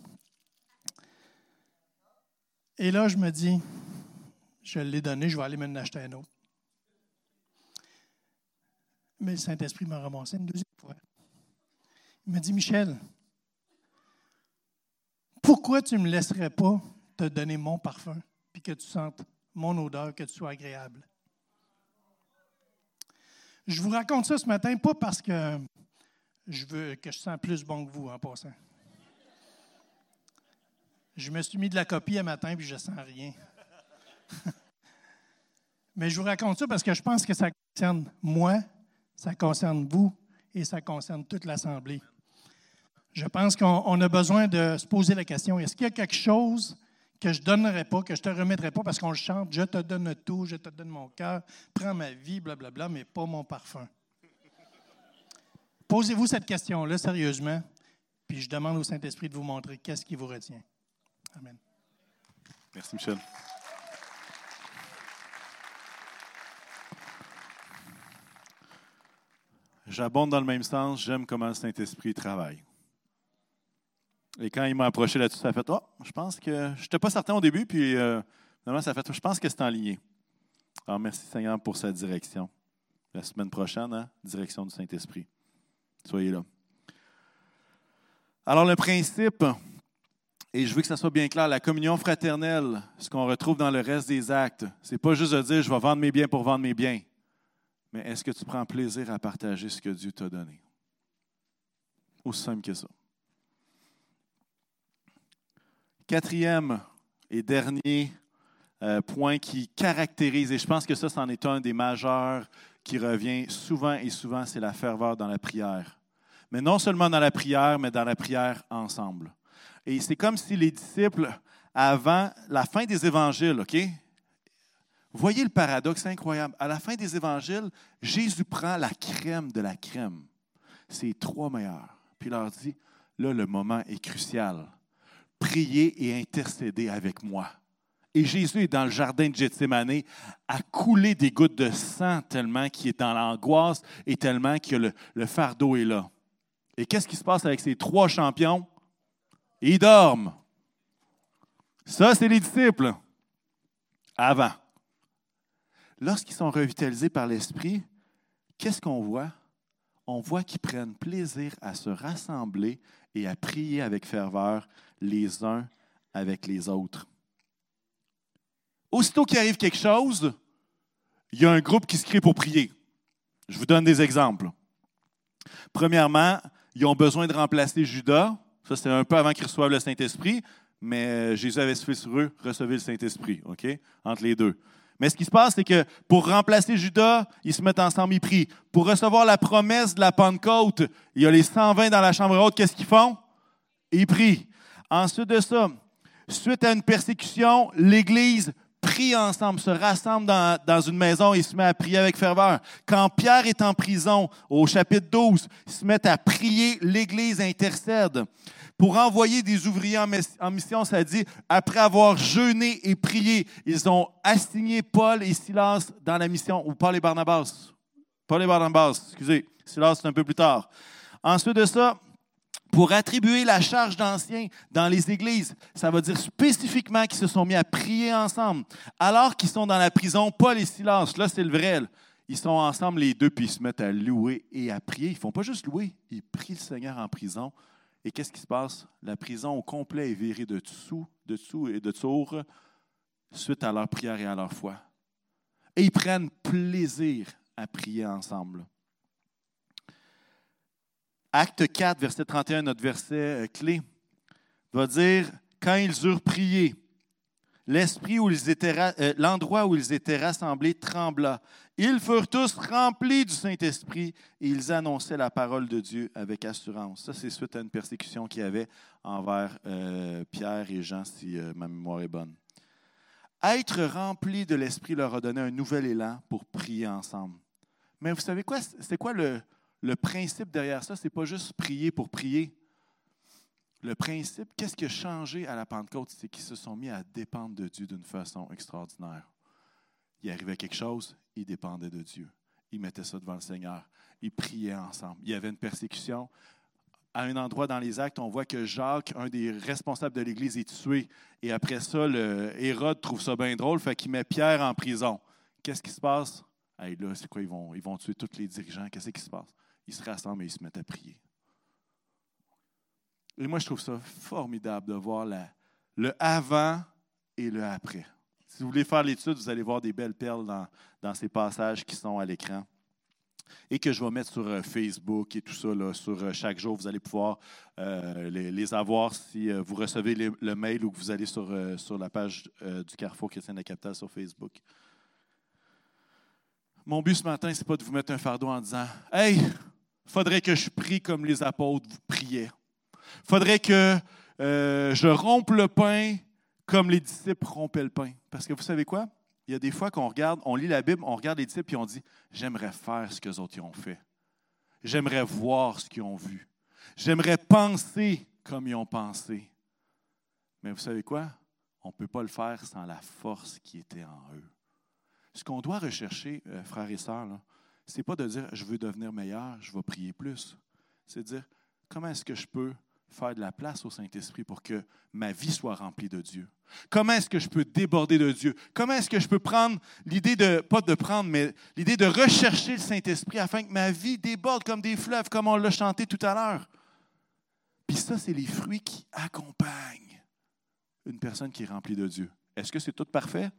Et là, je me dis, je l'ai donné, je vais aller me acheter un autre. Mais le Saint-Esprit m'a ramassé une deuxième fois. Il m'a dit, Michel, pourquoi tu ne me laisserais pas te donner mon parfum, puis que tu sentes mon odeur, que tu sois agréable? Je vous raconte ça ce matin, pas parce que je veux que je sens plus bon que vous en passant. Je me suis mis de la copie un matin, puis je sens rien. Mais je vous raconte ça parce que je pense que ça concerne moi, ça concerne vous et ça concerne toute l'Assemblée. Je pense qu'on a besoin de se poser la question, est-ce qu'il y a quelque chose que je ne donnerai pas, que je ne te remettrai pas parce qu'on le chante, je te donne tout, je te donne mon cœur, prends ma vie, blablabla, mais pas mon parfum. Posez-vous cette question-là sérieusement, puis je demande au Saint-Esprit de vous montrer qu'est-ce qui vous retient. Amen. Merci, Michel. J'abonde dans le même sens, j'aime comment le Saint-Esprit travaille. Et quand il m'a approché là-dessus, ça a fait Oh, je pense que. Je n'étais pas certain au début, puis euh, finalement, ça a fait Je pense que c'est en ligne. Alors, merci Seigneur pour sa direction. La semaine prochaine, hein, direction du Saint-Esprit. Soyez là. Alors, le principe, et je veux que ça soit bien clair, la communion fraternelle, ce qu'on retrouve dans le reste des actes, c'est pas juste de dire je vais vendre mes biens pour vendre mes biens, mais est-ce que tu prends plaisir à partager ce que Dieu t'a donné? Aussi simple que ça. Quatrième et dernier euh, point qui caractérise, et je pense que ça, c'en est un des majeurs qui revient souvent et souvent, c'est la ferveur dans la prière. Mais non seulement dans la prière, mais dans la prière ensemble. Et c'est comme si les disciples, avant la fin des évangiles, OK? Voyez le paradoxe incroyable. À la fin des évangiles, Jésus prend la crème de la crème, ces trois meilleurs, puis il leur dit, là, le moment est crucial prier et intercéder avec moi. Et Jésus est dans le jardin de Gethsemane à couler des gouttes de sang tellement qu'il est dans l'angoisse et tellement que le, le fardeau est là. Et qu'est-ce qui se passe avec ces trois champions? Ils dorment. Ça, c'est les disciples. Avant. Lorsqu'ils sont revitalisés par l'Esprit, qu'est-ce qu'on voit? On voit qu'ils prennent plaisir à se rassembler et à prier avec ferveur les uns avec les autres. Aussitôt qu'il arrive quelque chose, il y a un groupe qui se crée pour prier. Je vous donne des exemples. Premièrement, ils ont besoin de remplacer Judas. Ça, c'est un peu avant qu'ils reçoivent le Saint-Esprit, mais Jésus avait soufflé sur eux, recevez le Saint-Esprit, OK? Entre les deux. Mais ce qui se passe, c'est que pour remplacer Judas, ils se mettent ensemble, ils prient. Pour recevoir la promesse de la Pentecôte, il y a les 120 dans la chambre haute, qu'est-ce qu'ils font? Ils prient. Ensuite de ça, suite à une persécution, l'Église prie ensemble, se rassemble dans, une maison et se met à prier avec ferveur. Quand Pierre est en prison, au chapitre 12, ils se mettent à prier, l'Église intercède. Pour envoyer des ouvriers en mission, ça dit, après avoir jeûné et prié, ils ont assigné Paul et Silas dans la mission, ou Paul et Barnabas. Paul et Barnabas, excusez, Silas, c'est un peu plus tard. Ensuite de ça, pour attribuer la charge d'anciens dans les églises. Ça veut dire spécifiquement qu'ils se sont mis à prier ensemble. Alors qu'ils sont dans la prison, Paul et Silas, là c'est le vrai, ils sont ensemble les deux, puis ils se mettent à louer et à prier. Ils ne font pas juste louer, ils prient le Seigneur en prison. Et qu'est-ce qui se passe? La prison au complet est virée de dessous, de dessous et de tour suite à leur prière et à leur foi. Et ils prennent plaisir à prier ensemble. Acte 4, verset 31, notre verset euh, clé, va dire Quand ils eurent prié, l'esprit où ils étaient, euh, l'endroit où ils étaient rassemblés trembla. Ils furent tous remplis du Saint-Esprit et ils annonçaient la parole de Dieu avec assurance. Ça, c'est suite à une persécution qu'il y avait envers euh, Pierre et Jean, si ma mémoire est bonne. Être rempli de l'Esprit leur a donné un nouvel élan pour prier ensemble. Mais vous savez quoi? C'est quoi le, le principe derrière ça, ce n'est pas juste prier pour prier. Le principe, qu'est-ce qui a changé à la Pentecôte? C'est qu'ils se sont mis à dépendre de Dieu d'une façon extraordinaire. Il arrivait quelque chose, ils dépendaient de Dieu. Ils mettaient ça devant le Seigneur. Ils priaient ensemble. Il y avait une persécution. À un endroit dans les actes, on voit que Jacques, un des responsables de l'Église, est tué. Et après ça, Hérode trouve ça bien drôle, fait qu'il met Pierre en prison. Qu'est-ce qui se passe? Hey, là, c'est quoi? Ils vont, ils vont tuer tous les dirigeants. Qu'est-ce qui se passe? Ils se rassemblent et ils se mettent à prier. Et moi, je trouve ça formidable de voir le avant et le après. Si vous voulez faire l'étude, vous allez voir des belles perles dans, dans ces passages qui sont à l'écran et que je vais mettre sur euh, Facebook et tout ça, là, sur euh, chaque jour. Vous allez pouvoir euh, les, avoir si vous recevez le mail ou que vous allez sur, sur la page du Carrefour Chrétien de la Capitale sur Facebook. Mon but ce matin, ce n'est pas de vous mettre un fardeau en disant Hey, faudrait que je prie comme les apôtres vous priaient. faudrait que euh, je rompe le pain comme les disciples rompaient le pain. Parce que vous savez quoi? Il y a des fois qu'on regarde, on lit la Bible, on regarde les disciples et on dit J'aimerais faire ce que les autres ont fait. J'aimerais voir ce qu'ils ont vu. J'aimerais penser comme ils ont pensé. Mais vous savez quoi? On ne peut pas le faire sans la force qui était en eux. Ce qu'on doit rechercher, euh, frères et sœurs, ce n'est pas de dire je veux devenir meilleur, je vais prier plus. C'est de dire comment est-ce que je peux faire de la place au Saint-Esprit pour que ma vie soit remplie de Dieu? Comment est-ce que je peux déborder de Dieu? Comment est-ce que je peux prendre l'idée de, pas de prendre, mais l'idée de rechercher le Saint-Esprit afin que ma vie déborde comme des fleuves, comme on l'a chanté tout à l'heure? Puis ça, c'est les fruits qui accompagnent une personne qui est remplie de Dieu. Est-ce que c'est tout parfait?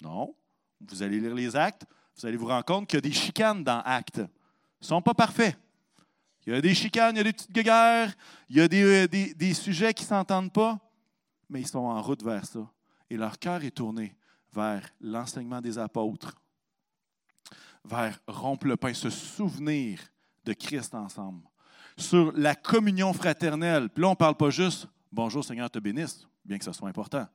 Non. Vous allez lire les actes, vous allez vous rendre compte qu'il y a des chicanes dans Actes. Ils ne sont pas parfaits. Il y a des chicanes, il y a des petites guerres, il y a des, euh, des, sujets qui ne s'entendent pas, mais ils sont en route vers ça. Et leur cœur est tourné vers l'enseignement des apôtres, vers rompre le pain, se souvenir de Christ ensemble, sur la communion fraternelle. Puis là, on ne parle pas juste Bonjour Seigneur, te bénisse, bien que ce soit important.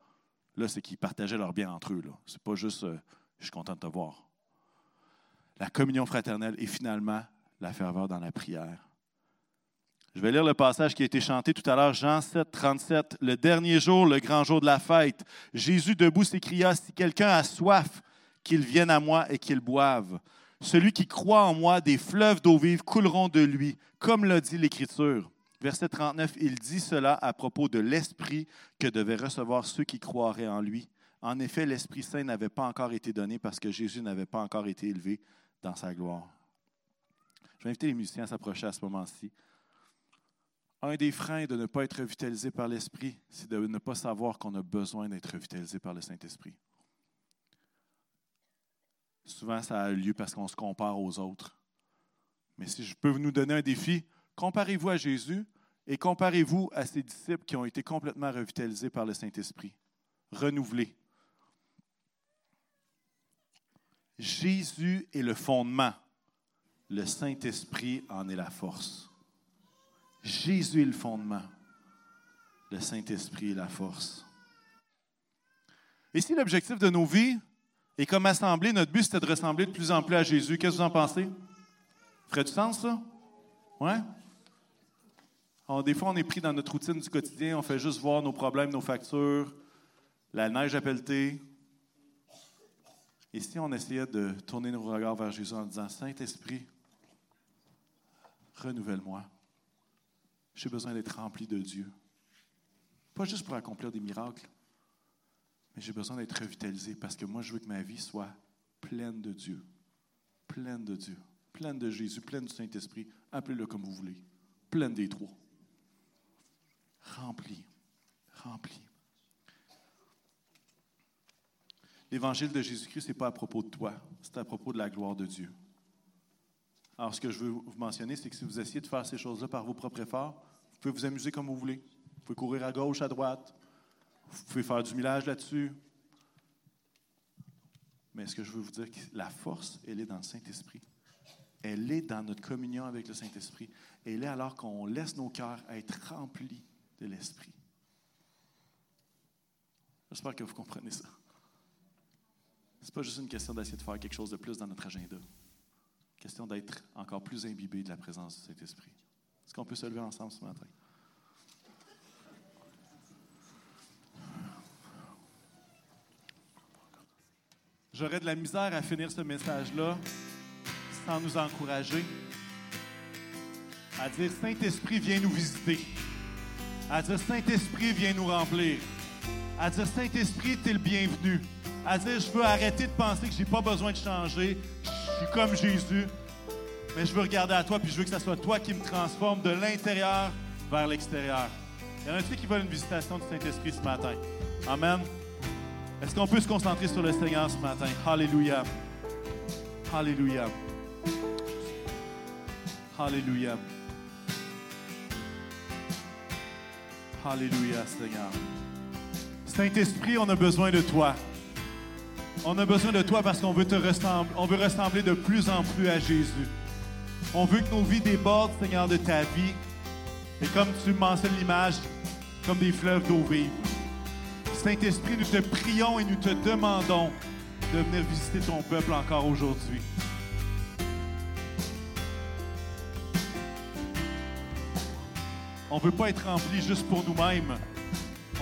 Là, c'est qu'ils partageaient leur bien entre eux. Ce n'est pas juste euh, Je suis content de te voir. La communion fraternelle et finalement la ferveur dans la prière. Je vais lire le passage qui a été chanté tout à l'heure, Jean 7, 37. Le dernier jour, le grand jour de la fête, Jésus debout s'écria, Si quelqu'un a soif, qu'il vienne à moi et qu'il boive. Celui qui croit en moi, des fleuves d'eau vive couleront de lui, comme l'a dit l'Écriture. Verset 39, il dit cela à propos de l'Esprit que devaient recevoir ceux qui croiraient en lui. En effet, l'Esprit Saint n'avait pas encore été donné parce que Jésus n'avait pas encore été élevé dans sa gloire. Je vais inviter les musiciens à s'approcher à ce moment-ci. Un des freins de ne pas être revitalisé par l'Esprit, c'est de ne pas savoir qu'on a besoin d'être revitalisé par le Saint-Esprit. Souvent, ça a lieu parce qu'on se compare aux autres. Mais si je peux nous donner un défi, comparez-vous à Jésus et comparez-vous à ses disciples qui ont été complètement revitalisés par le Saint-Esprit, renouvelés. Jésus est le fondement, le Saint-Esprit en est la force. Jésus est le fondement. Le Saint-Esprit est la force. Et si l'objectif de nos vies est comme assemblée, notre but c'était de ressembler de plus en plus à Jésus, qu'est-ce que vous en pensez? Ferait du sens, ça? Ouais? des fois, on est pris dans notre routine du quotidien, on fait juste voir nos problèmes, nos factures, la neige à pelleter. Et si on essayait de tourner nos regards vers Jésus en disant Saint-Esprit, renouvelle-moi. J'ai besoin d'être rempli de Dieu. Pas juste pour accomplir des miracles, mais j'ai besoin d'être revitalisé parce que moi, je veux que ma vie soit pleine de Dieu. Pleine de Dieu. Pleine de Jésus, pleine du Saint-Esprit. Appelez-le comme vous voulez. Pleine des trois. Rempli. Rempli. L'évangile de Jésus-Christ, ce n'est pas à propos de toi, c'est à propos de la gloire de Dieu. Alors, ce que je veux vous mentionner, c'est que si vous essayez de faire ces choses-là par vos propres efforts, vous pouvez vous amuser comme vous voulez. Vous pouvez courir à gauche, à droite. Vous pouvez faire du millage là-dessus. Mais ce que je veux vous dire, la force, elle est dans le Saint-Esprit. Elle est dans notre communion avec le Saint-Esprit. Elle est alors qu'on laisse nos cœurs être remplis de l'Esprit. J'espère que vous comprenez ça. Ce n'est pas juste une question d'essayer de faire quelque chose de plus dans notre agenda question d'être encore plus imbibé de la présence de cet esprit. Est-ce qu'on peut se lever ensemble ce matin? J'aurais de la misère à finir ce message-là sans nous encourager à dire Saint-Esprit, viens nous visiter. À dire Saint-Esprit, viens nous remplir. À dire Saint-Esprit, tu es le bienvenu. À dire je veux arrêter de penser que je n'ai pas besoin de changer je suis comme Jésus, mais je veux regarder à toi, puis je veux que ce soit toi qui me transforme de l'intérieur vers l'extérieur. Il y en a-t-il qui veulent une visitation du Saint-Esprit ce matin? Amen. Est-ce qu'on peut se concentrer sur le Seigneur ce matin? Alléluia. Alléluia. Alléluia. Alléluia, Seigneur. Saint-Esprit, on a besoin de toi. On a besoin de toi parce qu'on veut te ressembler, on veut ressembler de plus en plus à Jésus. On veut que nos vies débordent, Seigneur, de ta vie. Et comme tu mentionnes l'image, comme des fleuves d'eau vive. Saint-Esprit, nous te prions et nous te demandons de venir visiter ton peuple encore aujourd'hui. On ne veut pas être rempli juste pour nous-mêmes.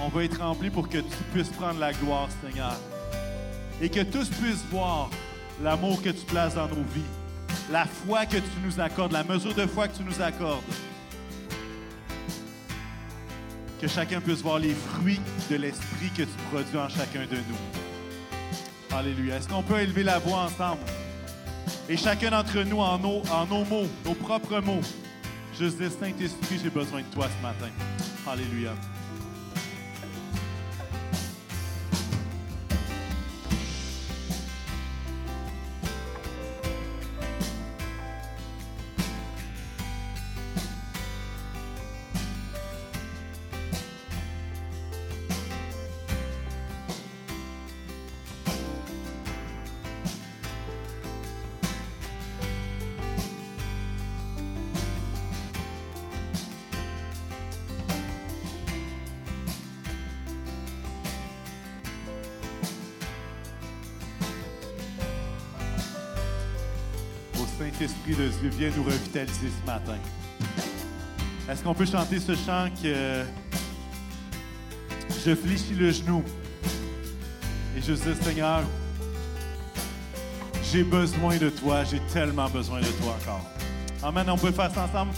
On veut être rempli pour que tu puisses prendre la gloire, Seigneur. Et que tous puissent voir l'amour que tu places dans nos vies, la foi que tu nous accordes, la mesure de foi que tu nous accordes. Que chacun puisse voir les fruits de l'esprit que tu produis en chacun de nous. Alléluia. Est-ce qu'on peut élever la voix ensemble? Et chacun d'entre nous, en nos, en nos mots, nos propres mots, juste dire Saint-Esprit, j'ai besoin de toi ce matin. Alléluia. Viens nous revitaliser ce matin. Est-ce qu'on peut chanter ce chant que je fléchis le genou et je dis, Seigneur, j'ai besoin de toi, j'ai tellement besoin de toi encore. Amen, on peut faire ça ensemble?